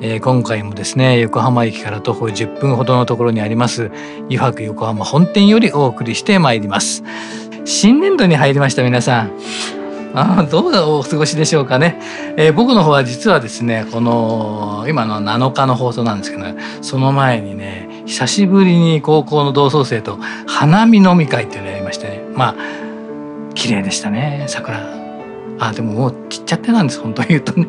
えー、今回もですね横浜駅から徒歩10分ほどのところにあります湯泊横浜本店よりお送りしてまいります。新年度に入りました皆さん。あどうお過ごしでしょうかね、えー、僕の方は実はですねこの今の7日の放送なんですけど、ね、その前にね久しぶりに高校の同窓生と花見飲み会っていうのをやりましてね。まあ綺麗でしたね桜。あでももうちっちゃってなんです本当に言うとね。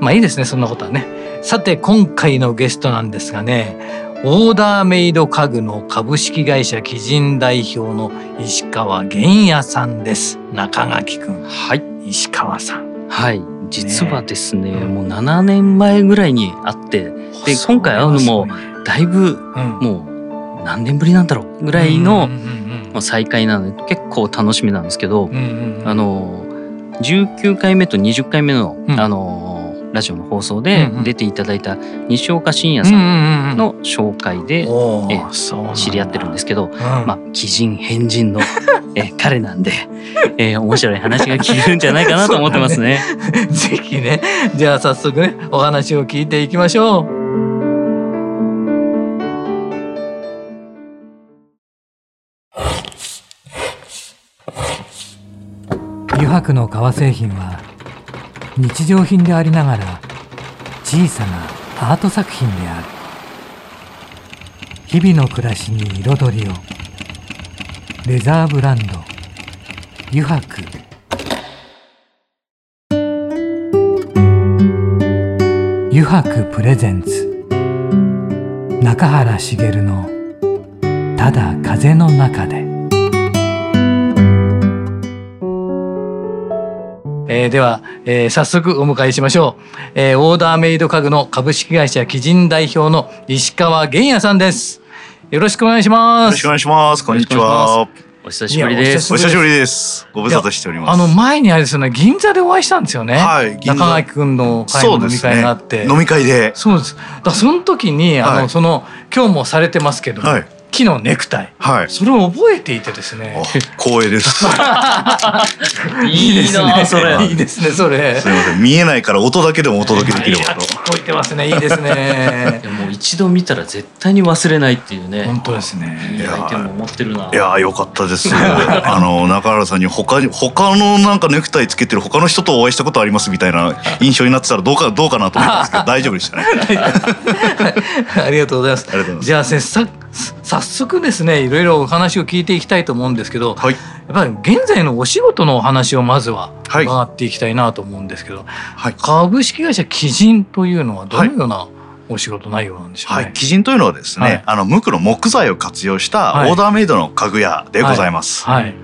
まあいいですねそんなことはね。さて今回のゲストなんですがねオーダーメイド家具の株式会社基人代表の石川玄也さんです。中垣くんはい。石川さん。はい。実はですね、ねもう7年前ぐらいに会ってで今回会うのもだいぶもう何年ぶりなんだろうぐらいの再会なので結構楽しみなんですけど、あの19回目と20回目の、うん、あのラジオの放送で出ていただいた西岡信也さんの紹介で、え知り合ってるんですけど、まあ奇人変人の え彼なんで、えー、面白い話が聞けるんじゃないかなと思ってますね。ね。ぜひね。じゃあ早速ねお話を聞いていきましょう。油白の革製品は日常品でありながら小さなアート作品である。日々の暮らしに彩りを。レザーブランド。油白油白プレゼンツ。中原茂の「ただ風の中で」えー、では、えー、早速お迎えしましょう、えー、オーダーメイド家具の株式会社基人代表の石川玄也さんです。よろしくお願いします。よろしくお願いします。こんにちは。お久しぶりです。お久しぶりです。ご無沙汰しております。あの前にあれですよね銀座でお会いしたんですよね。はい中垣君の会の飲み会があって、ね、飲み会で。そうです。だその時にあの、はい、その今日もされてますけど、はい木のネクタイ、はい、それを覚えていてですね。光栄です。いいですね。それ。いいですねそれ。すみません。見えないから音だけでもお届けできればと聞こえてますね。いいですね。もう一度見たら絶対に忘れないっていうね。本当ですね。いいアイテムを持ってるな。いやよかったです。あの中原さんに他に他のなんかネクタイつけてる他の人とお会いしたことありますみたいな印象になってたらどうかどうかなと思ったんですけど大丈夫でしたね。ありがとうございます。じゃあせっさ早速ですねいろいろお話を聞いていきたいと思うんですけど、はい、やっぱり現在のお仕事のお話をまずは伺っていきたいなと思うんですけど、はい、株式会社基人というのはどのような、お仕事内容なんでしょう、ね、はい、基人というのはですね、はい、あの無垢の木材を活用したオーダーメイドの家具屋でございます。はい、はい、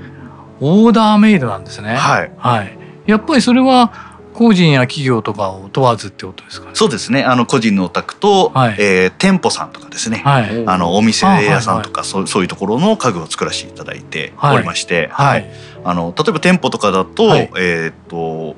オーダーメイドなんですね。はい。はい。やっぱりそれは個人や企業とかを問わずってことですか、ね、そうですね。あの個人のお宅と、はい、えー、店舗さんとかですね、はい、あのお店屋さんとか、はい。はい、そうそういうところの家具を作らせていただいておりまして、はい、はい、あの例えば店舗とかだと、えっ、と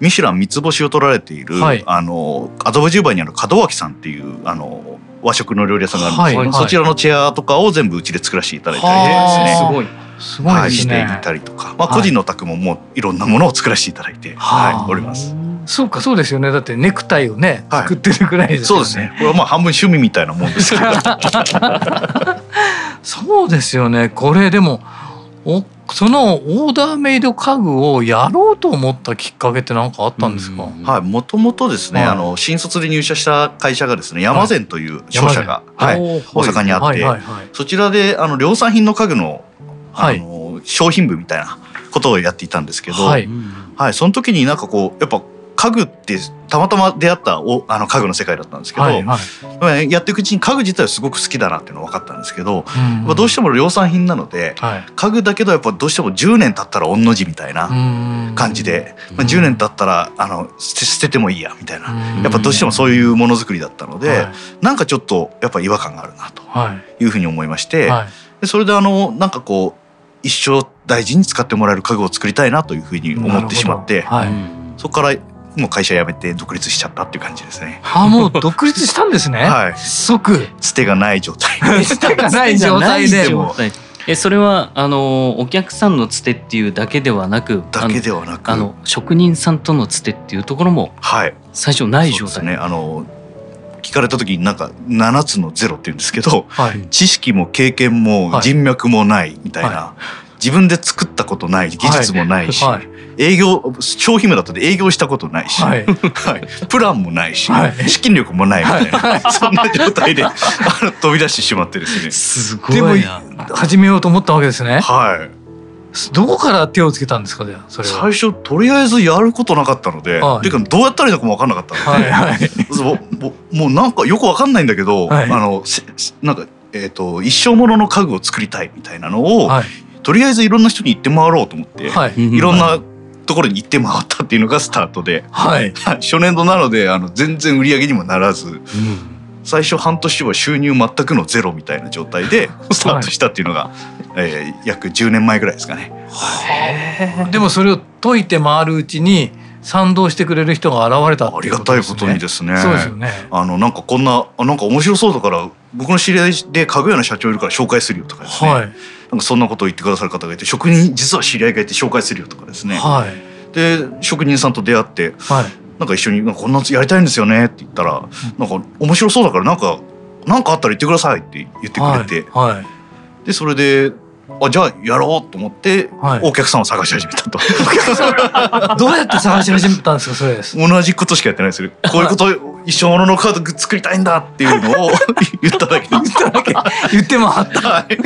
ミシュラン三つ星を取られている、あの麻布十番にある門脇さんっていうあの和食の料理屋さんがあるんですけど、そちらのチェアとかを全部うちで作らせていただいたりですね。すごいすごい、ね、していたりとか、まあ、個人の宅ももういろんなものを作らせていただいて、はい、はい、おります。そうかそうですよね。だってネクタイをね、はい、作ってるぐらいです、ね、そうですね。これはまあ半分趣味みたいなもんですけど。そうですよね。これでもおそのオーダーメイド家具をやろうと思ったきっかけって何かあったんですか、はい。もともとですね、はい、あの新卒で入社した会社がですね山善という商社が、はい、はい、大阪にあって、はい。そちらであの量産品の家具のあの、商品部みたいなことをやっていたんですけど、はい、はい、その時になんかこうやっぱ家具ってたまたま出会ったおあの家具の世界だったんですけど、はいはい、やっていくうちに家具自体はすごく好きだなっていうのは分かったんですけど、うん。うん、どうしても量産品なので、はい、家具だけどやっぱどうしても10年経ったら御の字みたいな感じで、まあ、10年経ったらあの捨ててもいいやみたいな。やっぱどうしてもそういうものづくりだったので、はい、なんかちょっとやっぱ違和感があるなとい。うふうに思いまして、でそれであのなんかこう一生大事に使ってもらえる家具を作りたいなというふうに思ってしまって、はい、そこからもう会社辞めて独立しちゃったっていう感じですね。あもう独立したんですね？はい。即。つてがない状態。つてがない状態で。えそれはあのお客さんのつてっていうだけではなくだけではなくあの職人さんとのつてっていうところもはい最初ない状態、ね、あの聞かれた時になんか7つのゼロって言うんですけど、はい、知識も経験も人脈もないみたいな、はい、自分で作ったことない技術もないし、はい、営業商品名だったで営業したことないし、はい。プランもないし、資金力もないみたいな、そんな状態で飛び出してしまってですね。すごいでも始めようと思ったわけですね。はいどこから手をつけたんですかねそれ最初とりあえずやることなかったので、はい、ていうかどうやったらいいのかも分かんなかったので、はいはい、ももうなんかよく分かんないんだけど、はい、あのなんか、えーと、一生ものの家具を作りたいみたいなのを、はい、とりあえずいろんな人に行って回ろうと思って、はい、いろんなところに行って回ったっていうのがスタートで、はい、初年度なのであの全然売り上げにもならず。うん最初半年は収入全くのゼロみたいな状態でスタートしたっていうのが、はい、えー、約10年前ぐらいですかね。でもそれを解いて回るうちに賛同してくれる人が現れた、ね、ありがたいことにですね。そうですよね。あのなんかこんななんか面白そうだから僕の知り合いで家具屋の社長いるから紹介するよとかですね。はい、なんかそんなことを言ってくださる方がいて職人実は知り合いがいて紹介するよとかですね。はい、で職人さんと出会って、はい、なんか一緒に「こんなやりたいんですよね」って言ったら「なんか面白そうだからなんかなんかあったら言ってください」って言ってくれて、はいはい、でそれであじゃあやろうと思って、はい、お客さんを探し始めたと。どうやって探し始めたんですかそれ同じことしかやってないですよ。こういうこと一生もののカード作りたいんだっていうのを 言っただけ言っただけ。言ってもあった、はい、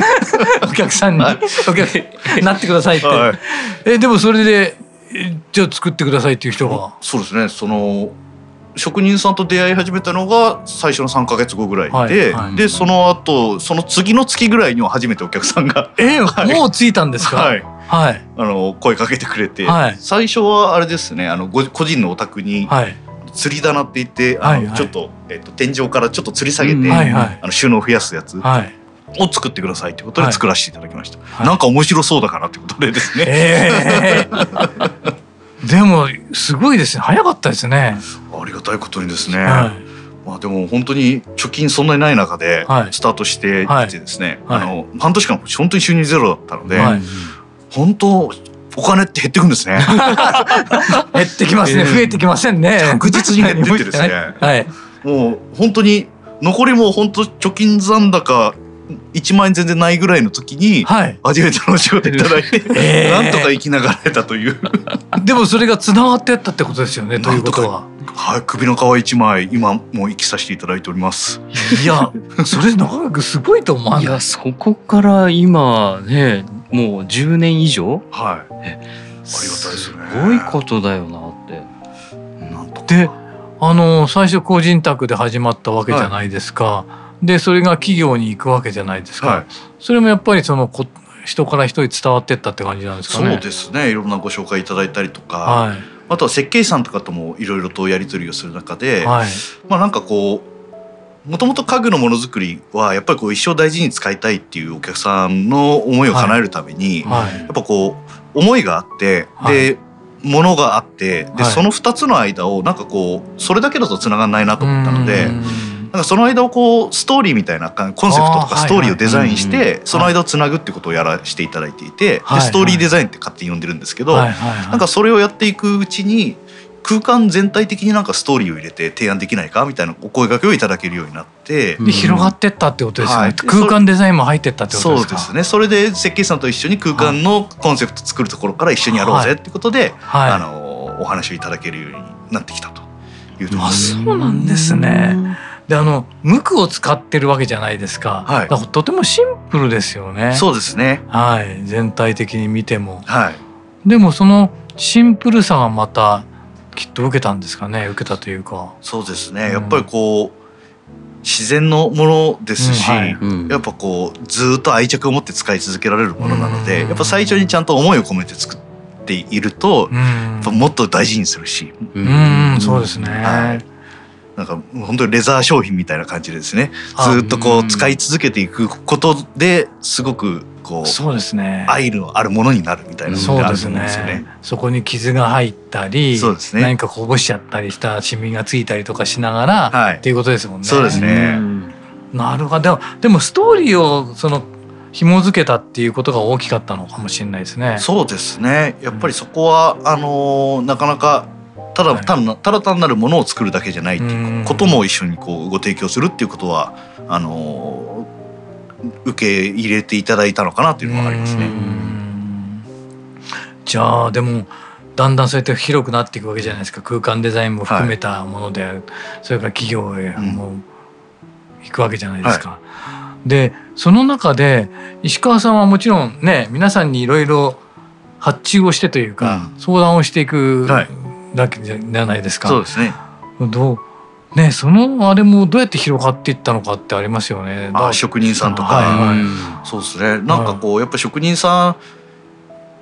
お客さんに、はい、お客なってくださいって、はい、えでもそれでじゃあ作ってくださいっていう人が。そうですね。その職人さんと出会い始めたのが最初の3か月後ぐらいで、はいはい、でその後その次の月ぐらいには初めてお客さんがえー、はい、もう着いたんですか？はい、はい、あの声かけてくれて、はい、最初はあれですねあの個人のお宅に、はい。吊り棚って言ってあの、はいはい、ちょっと,、えっと天井からちょっと吊り下げて、うん。はいはい、あの収納を増やすやつ、はい、を作ってくださいということで作らせていただきました、はい、なんか面白そうだからってことでですね、えー でもすごいですね。早かったですね。ありがたいことにですね、はい、まあでも本当に貯金そんなにない中でスタートしていてですね、はい。はい、あの半年間本当に収入ゼロだったので、本当お金って減ってくんですね。減ってきますね、増えてきませんね。確実に減ってってですね、はい、もう本当に残りも本当貯金残高1万円全然ないぐらいの時に、はい、初めてのお仕事いただいて、えー、なんとか生きながらえたという でもそれがつながってったってことですよねということは。はい、首の皮一枚今もう生きさせていただいております。いや、それ長くすごいと思わない？いや、そこから今ね、もう10年以上？はい。ありがたいですね。すごいことだよなって。なんとで、あの最初個人宅で始まったわけじゃないですか。はいでそれが企業に行くわけじゃないですか、はい、それもやっぱりそのこ人から人に伝わってったって感じなんですかね。そうですね。いろんなご紹介いただいたりとか、はい、あとは設計士さんとかともいろいろとやり取りをする中で、はい、まあなんかこうもともと家具のものづくりはやっぱりこう一生大事に使いたいっていうお客さんの思いを叶えるために、はい、やっぱこう思いがあって、でものがあってで、その2つの間をなんかこうそれだけだとつながらないなと思ったので。なんかその間をこうストーリーみたいなコンセプトとかストーリーをデザインしてその間をつなぐってことをやらせていただいていてでストーリーデザインって勝手に呼んでるんですけどなんかそれをやっていくうちに空間全体的になんかストーリーを入れて提案できないかみたいなお声掛けをいただけるようになってで広がってったってことですね、はい、空間デザインも入ってったってことですか？そうですね。それで設計士さんと一緒に空間のコンセプト作るところから一緒にやろうぜってことで、はい、あのお話をいただけるようになってきたというところです。そうなんですねであの無垢を使ってるわけじゃないですか,、はい、かとてもシンプルですよね。そうですね。はい。全体的に見ても、はい、でもそのシンプルさがまたきっと受けたんですかね？受けたというか。そうですね、やっぱりこう自然のものですし、うん。はい、やっぱこうずっと愛着を持って使い続けられるものなので、やっぱ最初にちゃんと思いを込めて作っていると、やっぱもっと大事にするし、うん、うん、そうですね、はいなんか本当にレザー商品みたいな感じでですね。ずっとこう使い続けていくことですごくこうそうですね。愛のあるものになるみたいなのがあると思うんですよね。そこに傷が入ったりそうです、ね、何かこぼしちゃったりしたシミがついたりとかしながら、はい、っていうことですもんね。そうですね、なるほど。でもストーリーをその紐付けたっていうことが大きかったのかもしれないですね。そうですね。やっぱりそこは、あのなかなかただ単なただ単なるものを作るだけじゃないっていうことも一緒にこうご提供するっていうことはあの受け入れていただいたのかなっていうのはありますね。じゃあでもだんだんそうやって広くなっていくわけじゃないですか。空間デザインも含めたものである、はい、それから企業へも行くわけじゃないですか。はい、でその中で石川さんはもちろんね皆さんにいろいろ発注をしてというか、うん、相談をしていく、はいだけじゃないですか。そうですね。どうねそのあれもどうやって広がっていったのかってありますよね。あ職人さんとか、はいはい、そうですね。なんかこうやっぱ職人さん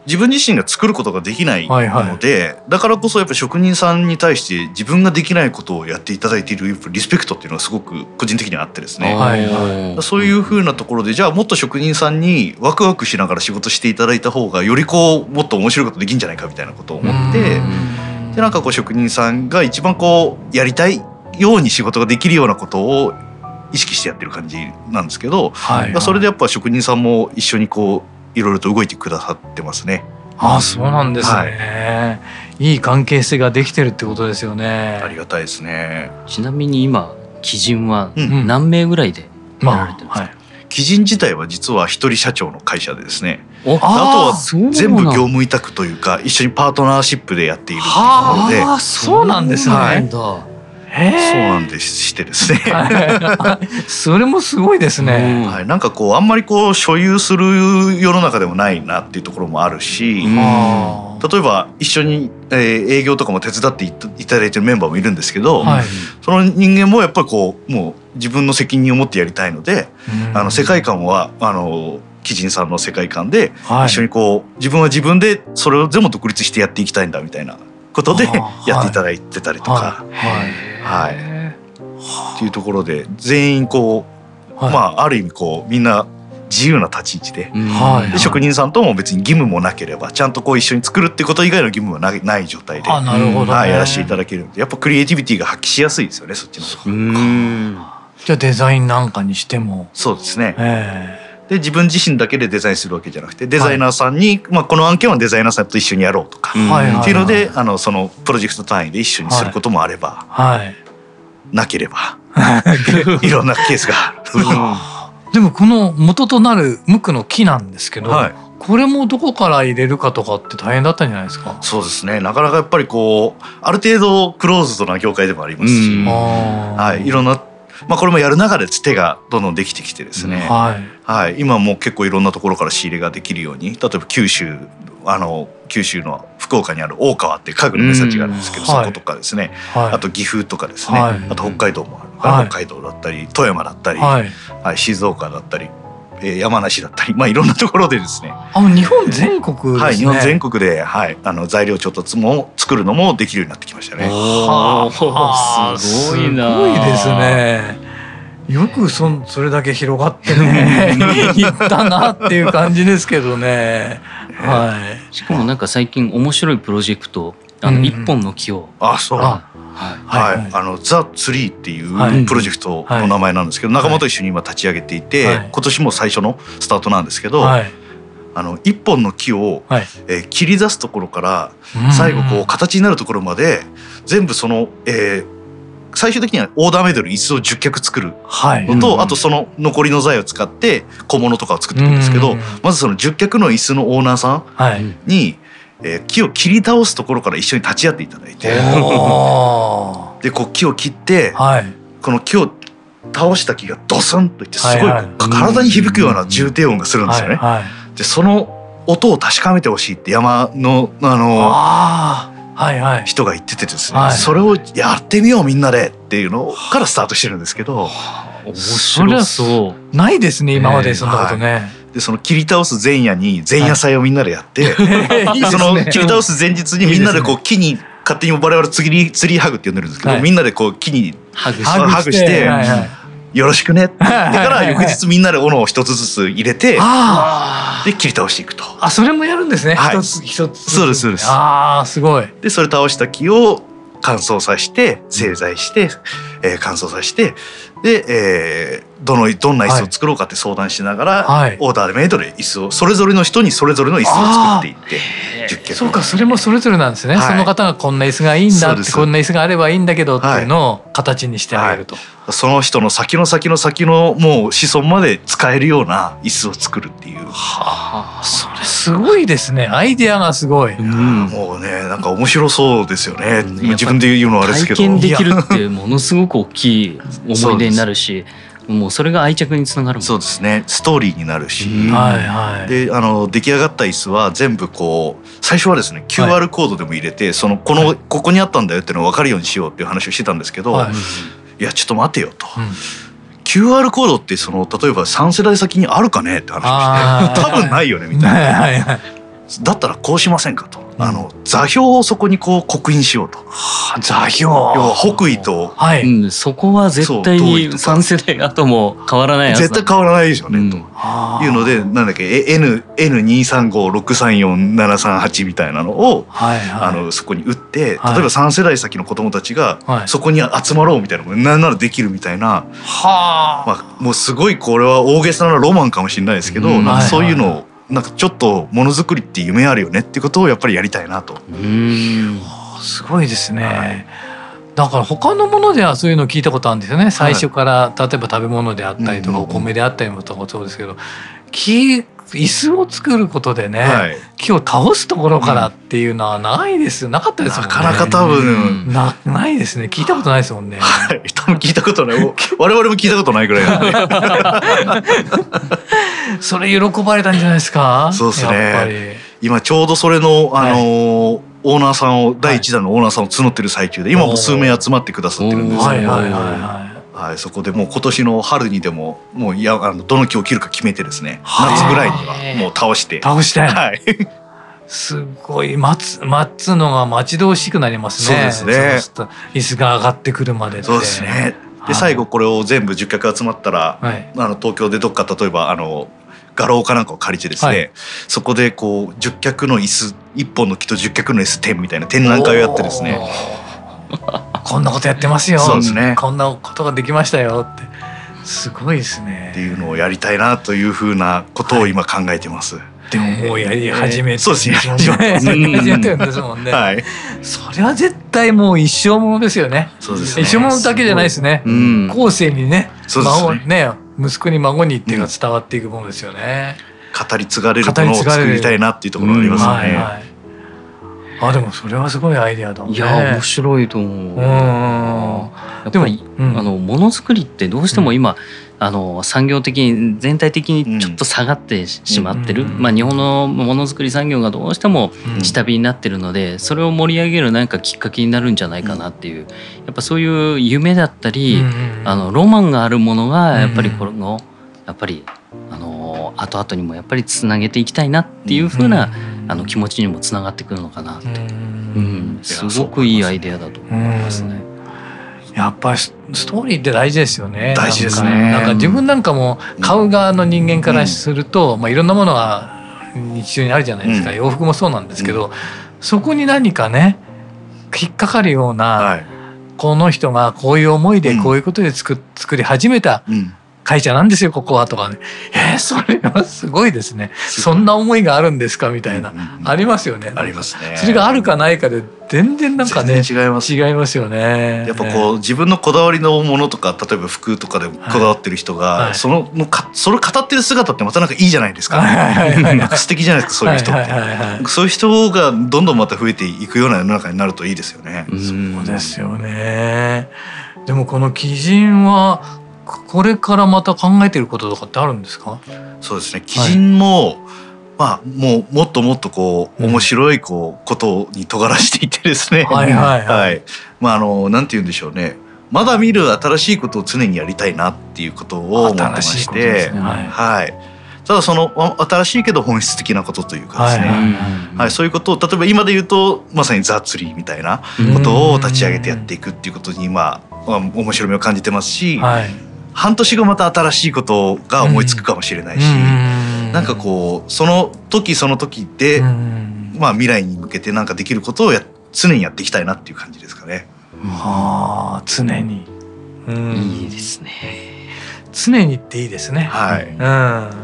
自分自身が作ることができないので、はいはい、だからこそやっぱ職人さんに対して自分ができないことをやっていただいているリスペクトっていうのはすごく個人的にあってですね、はいはい、そういうふうなところでじゃあもっと職人さんにワクワクしながら仕事していただいた方がよりこうもっと面白いことできるんじゃないかみたいなことを思って。でなんかこう職人さんが一番こうやりたいように仕事ができるようなことを意識してやってる感じなんですけど、はい、それでやっぱ職人さんも一緒にこういろいろと動いてくださってますね。ああそうなんですね、はい、いい関係性ができてるってことですよね。ありがたいですね。ちなみに今基準は何名ぐらいでやられてるんですか、うんまあはい。基人自体は実は一人社長の会社でですねあとは全部業務委託というか一緒にパートナーシップでやっているところで。そうなんですね、はい、そうなんでしてですね。それもすごいですね、はい、なんかこうあんまりこう所有する世の中でもないなっていうところもあるし、例えば一緒に、えー、営業とかも手伝っていただいてるメンバーもいるんですけど、はい、その人間もやっぱりこうもう自分の責任を持ってやりたいので、あの世界観はあの貴人さんの世界観で一緒にこう自分は自分でそれを全部独立してやっていきたいんだみたいなことでやっていただいてたりとか。はい、っていうところで全員こう、まあある意味こうみんな自由な立ち位置ではい、で職人さんとも別に義務もなければちゃんとこう一緒に作るってこと以外の義務はないない状態であなるほど、ね、はい、やらせていただけるんでやっぱクリエイティビティが発揮しやすいですよねそっちの方が。じゃあデザインなんかにしても。そうですね。えーで自分自身だけでデザインするわけじゃなくてデザイナーさんに、はい、まあ、この案件はデザイナーさんと一緒にやろうとか、っていうのであのそのプロジェクト単位で一緒にすることもあれば、はい、なければい。ろんなケースが。ある。でもこの元となる無垢の木なんですけど、はい、これもどこから入れるかとかって大変だったんじゃないですか？そうですね。なかなかやっぱりこうある程度クローズドな業界でもありますし、はい、いろんなまあ、これもやる中でつてがどんどんできてきてですね、はい、はい、今も結構いろんなところから仕入れができるように例えば九州あの九州の福岡にある大川っていう家具の目先があるんですけど、そことかですね、はい、あと岐阜とかですね、はい、あと北海道もある。から、北海道だったり富山だったり、はい。静岡だったりえ山梨だったり、まあ、いろんなところでですね。あ、日本全国、ね、はい、日本全国で、はい、あの材料調達も作るのもできるようになってきましたね。はあ、すごいな。すごいですね。よくそそれだけ広がってね いったなっていう感じですけどね。はい。しかもなんか最近面白いプロジェクトあの一本の木を、うん、あそう。はい、はい、あのザツリーっていうプロジェクトの名前なんですけど、仲間と一緒に今立ち上げていて、はい、今年も最初のスタートなんですけど、はい、あの一本の木を、はい、えー、切り出すところから最後こう形になるところまで全部その、えー、最終的にはオーダーメイドの椅子を10脚作るのと、はい、あとその残りの材を使って小物とかを作っていくんですけど、まずその10脚の椅子のオーナーさんに、えー、木を切り倒すところから一緒に立ち会っていただいて。でこう木を切って、はい、この木を倒した木がドスンといってすごい体に響くような重低音がするんですよね。でその音を確かめてほしいって山のあの人が言っててですね、はい。はい、それをやってみようみんなでっていうのからスタートしてるんですけど、面白そう。ないですね今までそんなことね。でその切り倒す前夜に前夜祭をみんなでやって、は い、その切り倒す前日にみんなでこう木に勝手に我々ツリーツリーハグって呼んでるんですけど、はい、みんなでこう木にハグして。はいはいよろしくねってから翌日みんなで斧を一つずつ入れてで切り倒していくと。あそれもやるんですね。一つ一つ。そうですそうです。ああすごい。でそれ倒した木を乾燥させて製材して、えー、乾燥させてで、えー、どのどんな椅子を作ろうかって相談しながら、はい、オーダーメイドで椅子をそれぞれの人にそれぞれの椅子を作っていってそうかそれもそれぞれなんですね、はい、その方がこんな椅子がいいんだってこんな椅子があればいいんだけどっていうのを形にしてあげると。はいその人の先の先の先のもう子孫まで使えるような椅子を作るっていう。はあ、それすごいですね。アイデアがすごい。うん、もうね、なんか面白そうですよね。自分で言うのはあれですけど。体験できるってものすごく大きい思い出になるし。もうそれが愛着につながるそうですね。ストーリーになるし、はいはい、であの出来上がった椅子は全部こう最初はですね QR コードでも入れて、はい、そのこのここにあったんだよっていうのを分かるようにしようっていう話をしてたんですけど、はい。いやちょっと待てよと。うん QR コードってその例えば3世代先にあるかねって話をして多分ないよねみたいな、はいはい、だったらこうしませんかとあの座標をそこにこう刻印しようと。はあ、座標。要は北緯と、はい、うん、そこは絶対に3世代後も変わらない絶対変わらないでしょうね、うん、と。いうのでなんだっけ N N23563478 みたいなのを、はいはい、あのそこに打って例えば3世代先の子供たちがそこに集まろうみたいなのも何ならできるみたいな、はあ。まあ、もうすごいこれは大げさなロマンかもしれないですけど、うん、なんかそういうのをなんかちょっとものづくりって夢あるよねってことをやっぱりやりたいなと。うん。すごいですね、はい、だから他のものではそういうのを聞いたことあるんですよね。最初から、例えば食べ物であったりとか、お米であったりもそうですけど木椅子を作ることでね、はい、木を倒すところからっていうのはないですなかったですもんね。なかなか多分、なないですね。聞いたことないですもんね。はい、多分聞いたことない。我々も聞いたことないぐらいなんで。それ喜ばれたんじゃないですか？そうですね。今ちょうどそれのあのーはい、オーナーさんを第一弾のオーナーさんを募ってる最中で今も数名集まってくださってるんですけど、はいはいはいはい。はい、そこでもう今年の春にでももういやあのどの木を切るか決めてですね。夏ぐらいにはもう倒して。倒して。はい。すごい待つ待つのが待ち遠しくなりますね。そうですね。椅子が上がってくるまでそうですねで最後これを全部10脚集まったら、はい、あの東京でどっか例えばあの画廊かなんかを借りてですね、はい、そこでこう10脚の椅子1本の木と10脚の椅子展みたいな展覧会をやってですね。こんなことやってますよ。そうですね。こんなことができましたよって。すごいですね。っていうのをやりたいなというふうなことを今考えてます、はい、でももうやり始めて、そうですね。始めてるんですもんね、はい、それは絶対もう一生ものですよね。そうです、ね、一生ものだけじゃないですね、うん、後世にね孫ね息子に孫にっていうのは伝わっていくものですよね、語り継がれるものを作りたいなっていうところがありますね、はいあでもそれはすごいアイデアだ、ね、いや面白いと思う。うんやっぱり、うん、あのものづくりってどうしても今、うん、あの産業的に全体的にちょっと下がってしまってる、うん、まあ、日本のものづくり産業がどうしても下火になってるので、それを盛り上げる何かきっかけになるんじゃないかなっていう。やっぱそういう夢だったり、あのロマンがあるものがやっぱりこのやっぱりあの後々にもやっぱりつなげていきたいなっていうふうな、あの気持ちにもつながってくるのかなと、うん、すごくいいアイデアだと思いますね。やっぱりストーリーって大事ですよね。大事ですね。なんか自分なんかも買う側の人間からすると、うん、まあいろんなものが日常にあるじゃないですか。うん、洋服もそうなんですけど、うん、そこに何かね引っかかるような、はい、この人がこういう思いでこういうことで作,、作り始めた会社なんですよここはとかね。えー、それはすごいですね。そんな思いがあるんですか？みたいな、うんうんありますよね。ありますね。それがあるかないかで全然なんかね違います。違いますよね。やっぱこう自分のこだわりのものとか例えば服とかでこだわってる人が、はい、そののかそれ語ってる姿ってまたなんかいいじゃないですか、なんか素敵じゃないですかそういう人って、はいはいはいはい、そういう人がどんどんまた増えていくような世の中になるといいですよね。そうですよね。でもこの基人はこれからまた考えてることとかってあるんですか？そうですね。基人も、はい、まあ、もうもっともっとこう面白いこうことに尖らしていってですね、はいはいはい、まああのなんて言うんでしょうね。まだ見る新しいことを常にやりたいなっていうことを思ってまして、ね、はい、はい、ただその新しいけど本質的なことというかですね、はい、はい、そういうことを例えば今で言うとまさにザ・ツリーみたいなことを立ち上げてやっていくっていうことにまあ、まあ、面白みを感じてますし、はい、半年後また新しいことが思いつくかもしれないし。なんかこうその時その時で、まあ未来に向けてなんかできることをや常にやっていきたいなっていう感じですかね。はあ常に、うん、いいですね。常にっていいですね。はい。うん、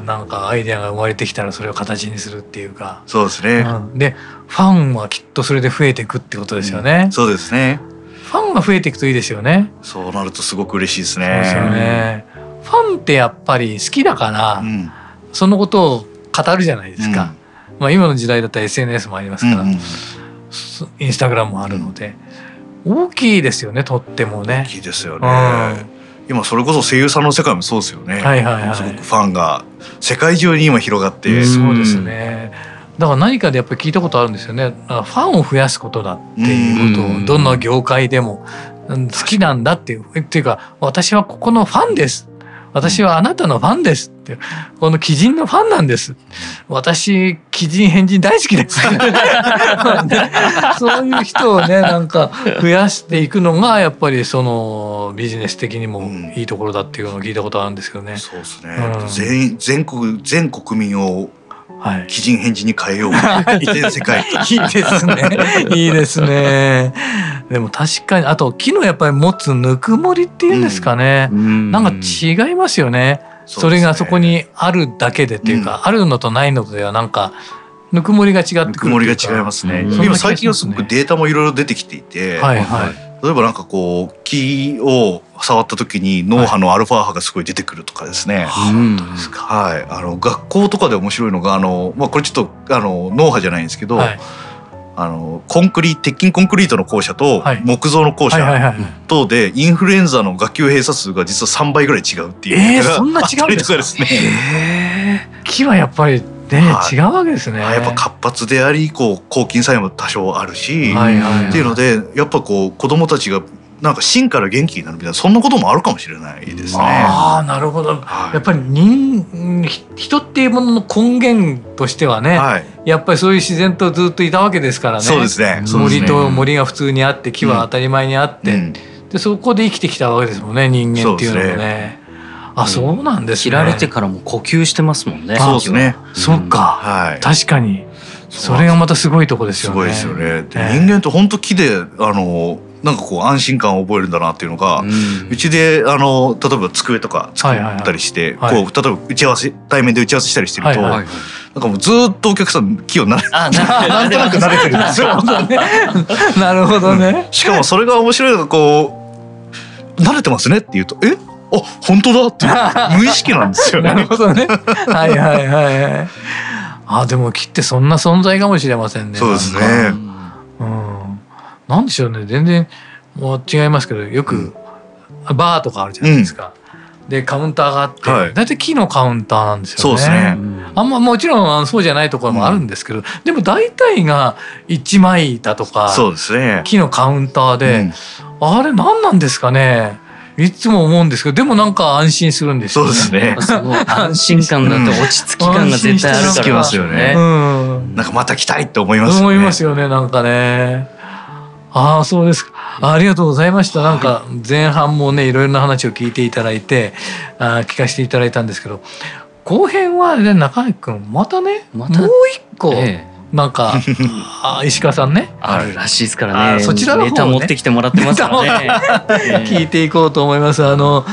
なんかアイデアが生まれてきたらそれを形にするっていうか。そうですね。うん、で、ファンはきっとそれで増えていくってことですよね。うん、そうですね。ファンが増えていくといいですよね。そうなるとすごく嬉しいですね。そうですよね。ファンってやっぱり好きだから、うん、そのことを語るじゃないですか、うん、まあ、今の時代だったら SNS もありますから、うんうん、インスタグラムもあるので、大きいですよねとってもね。大きいですよね、今それこそ声優さんの世界もそうですよね、はいはいはい、すごくファンが世界中に今広がって。そうですねだから何かでやっぱり聞いたことあるんですよね。ファンを増やすことだっていうことをどん。な業界でも。好きなんだっていう。っていうか私はここのファンです。私はあなたのファンですって、この鬼人のファンなんです。私、鬼人変人大好きです。そういう人をね、なんか増やしていくのが、やっぱりそのビジネス的にもいいところだっていうのを聞いたことあるんですけどね。そうですね。うん、全全国全国民をはい、鬼人返事に変えよう移転 世界。いいですね。いいですね。でも確かにあと木のやっぱり持つぬくもりっていうんですかね、うん、なんか違いますよね、それがそこにあるだけでっていうか、うん、あるのとないのとではなんかぬくもりが違ってくるぬくもりが違いますね、うん、今最近はすごくデータもいろいろ出てきていて、はいはい例えばなんかこう木を触った時に脳波のアルファ波がすごい出てくるとかですね。はい、あの学校とかで面白いのがあのまあこれちょっとあの脳波じゃないんですけど。はいあのコンクリ鉄筋コンクリートの校舎と木造の校舎とでインフルエンザの学級閉鎖数が実は3倍ぐらい違うっていう。えー、そんな違うんですか？ね、木はやっぱりね、はい、違うわけですね。やっぱ活発でありこう抗菌作用も多少あるし、はいはいはい、っていうのでやっぱこう子供たちがなんか芯から元気になるみたいなそんなこともあるかもしれないですね。ああなるほど、はい、やっぱり人人っていうものの根源としてはね、はい、やっぱりそういう自然とずっといたわけですからね。そうですね。森と森が普通にあって木は当たり前にあって、うん、でそこで生きてきたわけですもんね人間っていうのもね。あ、そうなんですね。切られてからも呼吸してますもんね。そうですね。そっか。はい。確かに。それがまたすごいとこですよね。すごいですよね。人間って本当木であのなんかこう安心感を覚えるんだなっていうのが、うちであの例えば机とか作ったりして、こう例えば打ち合わせ対面で打ち合わせしたりしてると、なんかもうずっとお客さん木をななんとなく慣れてるんですよ。なるほどね。しかもそれが面白いのがこう慣れてますねって言うとえ？あ本当だって 無意識なんですよね。なるほどね。はいはいはいはい。あでも木ってそんな存在かもしれませんね。そうですね。うん。なんでしょうね全然もう違いますけどよく、うん、バーとかあるじゃないですか。うん、でカウンターがあって、はい、大体木のカウンターなんですよね。そうですね。あんまもちろんそうじゃないところもあるんですけど、うん、でも大体が一枚板とかそうですね木のカウンターで、あれ何なんですかね。いつも思うんですけどでもなんか安心するんですよ、ね、そうですね。安心感だって落ち着き感が絶対あるからますよね、うん、なんかまた来たいって思いますね。思いますよねなんかね。ああそうですか。ありがとうございました。なんか前半もねいろいろな話を聞いていただいてあ聞かせていただいたんですけど後編はね中井君またね、ま、もう一個、ええなんか 石川さんね。あるらしいですからね。そちらの方、ね、ネタ持ってきてもらってますからね。聞いていこうと思います。あの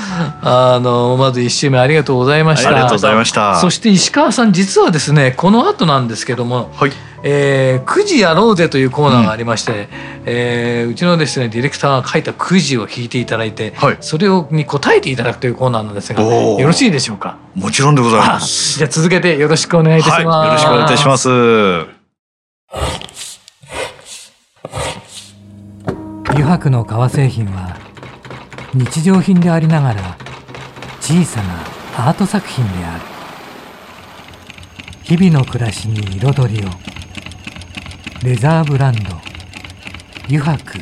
あのまず一週目ありがとうございました。ありがとうございました。そして石川さん実はですねこの後なんですけども、はい。えー、くじやろうぜというコーナーがありまして、うん、えー、うちのですねディレクターが書いたくじを引いていただいて、はい、それをに答えていただくというコーナーなんですがよろしいでしょうか？もちろんでございます。じゃあ続けてよろしくお願いいたします、はい、よろしくお願いいたします油白の革製品は日常品でありながら小さなアート作品である。日々の暮らしに彩りを。レザーブランド。油白。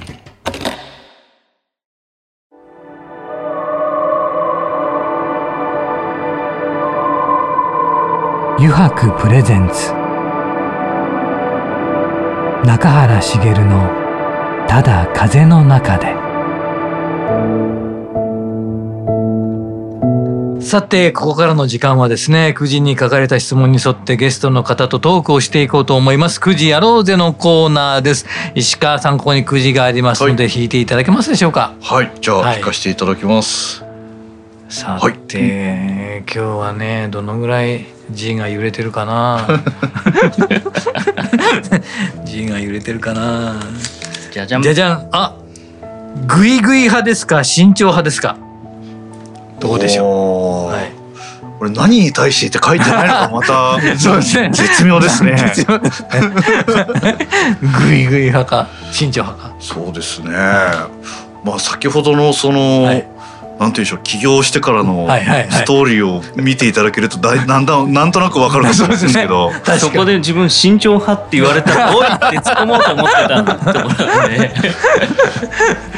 油白プレゼンツ。中原茂の「ただ風の中で」さて、ここからの時間はですね、9時に書かれた質問に沿ってゲストの方とトークをしていこうと思います。9時やろうぜのコーナーです。石川さん、ここに9時がありますので、引いていただけますでしょうか？はい、じゃあ、引かせていただきます。さて、はい、今日はね、どのぐらい G が揺れてるかな？G が揺れてるかな。じゃじゃん。じゃじゃん。あ、ぐいぐい派ですか、慎重派ですか？どうでしょう。はい。これ何に対してって書いてないのがまた そうですね絶妙ですね。ぐいぐい派か慎重派か。そうですね。まあ先ほどのその、はい、なんていうんでしょう起業してからのストーリーを見ていただけるとだいなんだなんとなくわかると思うんですけどそ, そこで自分慎重派って言われたら「おい!」って突っ込もうと思ってたところなんで。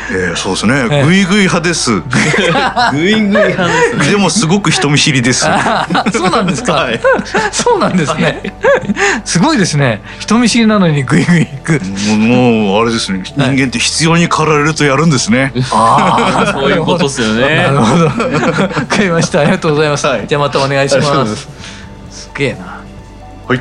えー、そうですね。ぐいぐい派です。ぐいぐい派です、ね、でもすごく人見知りです。そうなんですか？はい、そうなんですね。すごいですね。人見知りなのにぐいぐいく。もうあれですね。人間って必要に駆られるとやるんですね。ああ、そういうことですよね。なるほど。わかりました。ありがとうございます。はい、じゃあまたお願いします。すげえな。はい。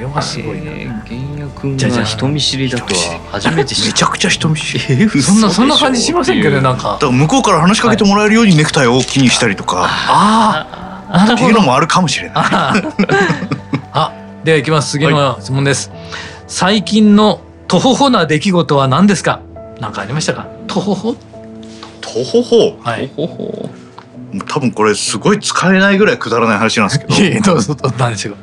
れはすごいな。原野君が人見知りだとは初めてめちゃくちゃ人見知り。えそんなそんな感じしませんけどなんか。向こうから話しかけてもらえるようにネクタイを気にしたりとか。ああ。っていうのもあるかもしれない。あ、ではいきます。次の質問です。最近のとほほな出来事は何ですか？何かありましたか？とほほ。とほほ。はい。とほほ。多分これすごい使えないぐらいくだらない話なんですけど。どうぞどうなんでしょう。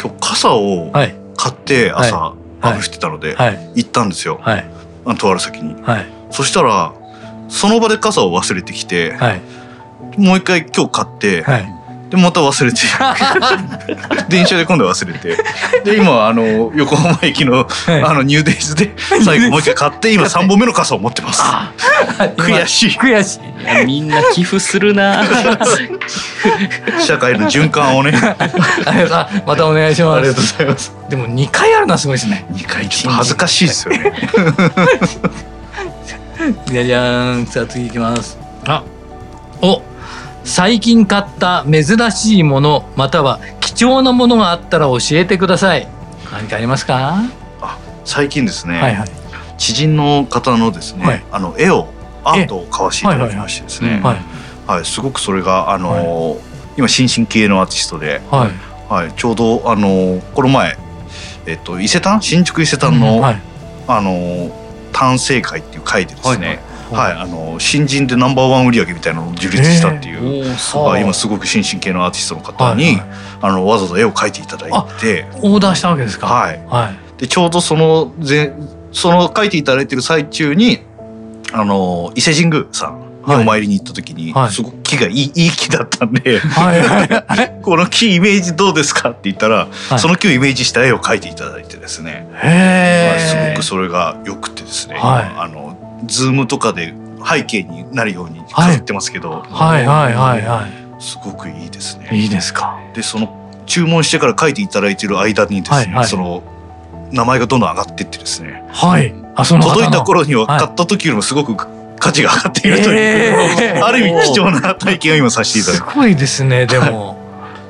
今日傘を買って朝雨降ってたので行ったんですよ、はい、あとある先に、はい、そしたらその場で傘を忘れてきて、はい、もう一回今日買って、はい、でまた忘れて。電車で今度忘れて。で今あの横浜駅の,、あのニューデイズで 最後もう一回買って今3本目の傘を持ってます。悔しい。悔しい。みんな寄付するな。社会の循環をね。またお願いします。ありがとうございます。でも2回あるのはすごいですね。2回ちょっと恥ずかしいですよね。じゃじゃん。さあ次いきます。あお最近買った珍しいものまたは貴重なものがあったら教えてください。何かありますか？あ最近ですね、はいはい、知人の方のですね、はい、あの絵をアートを買わしていただきましてですね、はい、はい、すごくそれがあのー、今新進系のアーティストで、はい。はい、ちょうどあのー、この前えっと伊勢丹？新宿伊勢丹の、うん、あのー、丹精会っていう会でですね、はい、あの新人でナンバーワン売り上げみたいなのを樹立したっていう、えー、今すごく新進系のアーティストの方に、はいはい、あのわざわざ絵を描いていただいてオーダーしたわけですか？はい、はい、でちょうどそのぜその描いていただいてる最中にあの伊勢神宮さんにお参りに行った時に、はい、すごく木がいいいい木だったんではいはい。この木イメージどうですか?」って言ったら、はい、その木をイメージした絵を描いていただいてですね、へすごくそれがよくてですね、はい、あのズームとかで背景になるように飾ってますけど、はい、はい。はい。はい。はいすごくいいですね。いいですか？でその注文してから書いていただいている間にですね、はい。はい、その名前がどんどん上がっていってですね、はい、あその届いた頃には買った時よりもすごく価値が上がっているという、えー、ある意味貴重な体験を今させていただく。すごいですね。でも、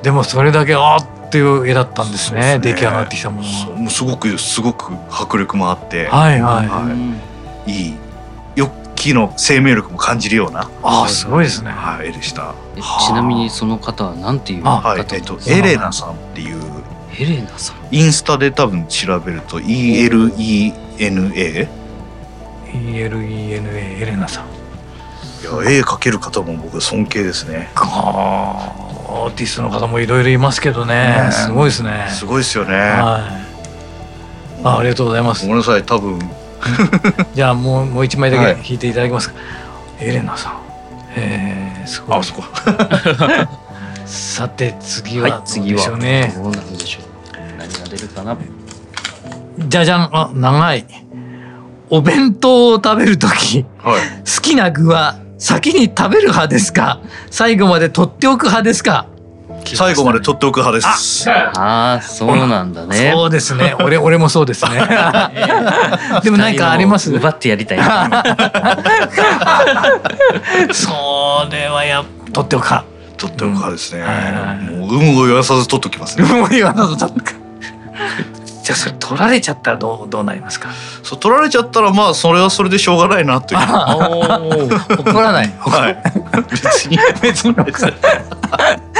でもそれだけあっていう絵だったんですね、ね、出来上がってきたものもうすごくすごく迫力もあって、はい。はい、はい、いい木の生命力も感じるような。あすごいですね、はい、絵でしたちなみにその方は何ていう方はい、えっと、エレナさんっていう。エレナさん。インスタで多分調べると ELENA ELENA エレナさん。いや絵描ける方も僕尊敬ですね。あアーティストの方もいろいろいますけどね、ね、すごいですね。すごいですよね。はい。あありがとうございます。ごめんなさい多分 じゃあもうもう一枚だけ引い。ていただけますか、はい、エレナさん。えー、すごい。あそこ。さて次はどうでしょうね、は。い、どうなんでしょう。出るかな？じゃじゃんあ長い。お弁当を食べる時、はい、好きな具は先に食べる派ですか？最後まで取っておく派ですか？最後まで取っておく派です。ああ、そうなんだね。そうですね。俺、俺もそうですね。でも、なんかあります。奪ってやりたい。それはや、取っておくか。取っておく派ですね。もう、有無を言わさず取っておきますね。有無を言わさず取っておく。じゃあそれ取られちゃったらどうどうなりますか？そう取られちゃったらまあそれはそれでしょうがないなという。怒らない。はい。別に別に。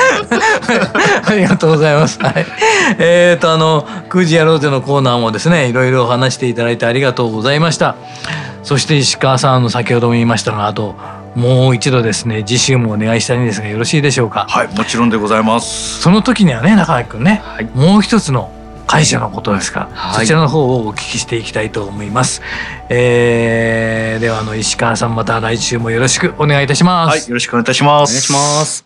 ありがとうございます。はい。えっ、ー、とあのクジやろうぜのコーナーもですねいろいろ話していただいてありがとうございました。そして石川さんの先ほども言いましたがあともう一度ですね次週もお願いしたいんですがよろしいでしょうか？はいもちろんでございます。その時にはね中井君ね、はい、もう一つの会社のことですから、はい、そちらの方をお聞きしていきたいと思います。えー、ではあの石川さんまた来週もよろしくお願いいたします。はい、よろしくお願いいたします。お願いします。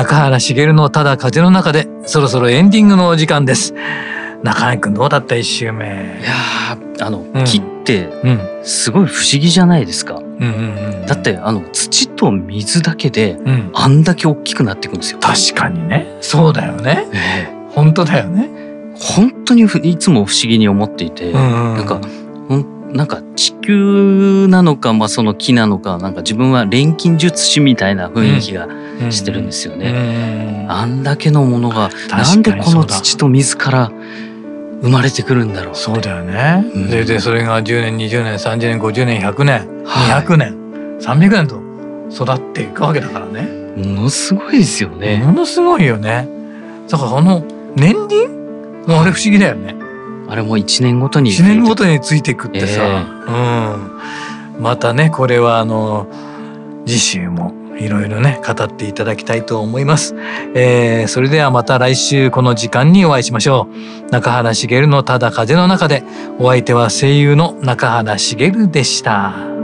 中原茂のただ風の中でそろそろエンディングのお時間です。中井くんどうだった一周目？いやあの、うん、木ってすごい不思議じゃないですか、うんうんうん、だってあの土と水だけであんだけ大きくなっていくんですよ、確かにね。そうだよね、えー、本当だよね。本当にいつも不思議に思っていて、うんうん、なんかなんか地球なのか、まあ、その木なのかなんか自分は錬金術師みたいな雰囲気がしてるんですよね。あんだけのものがなんでこの土と水から生まれてくるんだろうそうだよね。うん、それでそれが10年20年30年50年100年、はい、200年300年と育っていくわけだからね。ものすごいですよね。ものすごいよね。だからあの年輪あれ不思議だよね。あれも1年ごとに1年ごとについていくってさ、えー、うん。またねこれはあの次週もいろいろね語っていただきたいと思います、えー、それではまた来週この時間にお会いしましょう。中原茂のただ風の中でお相手は声優の中原茂でした。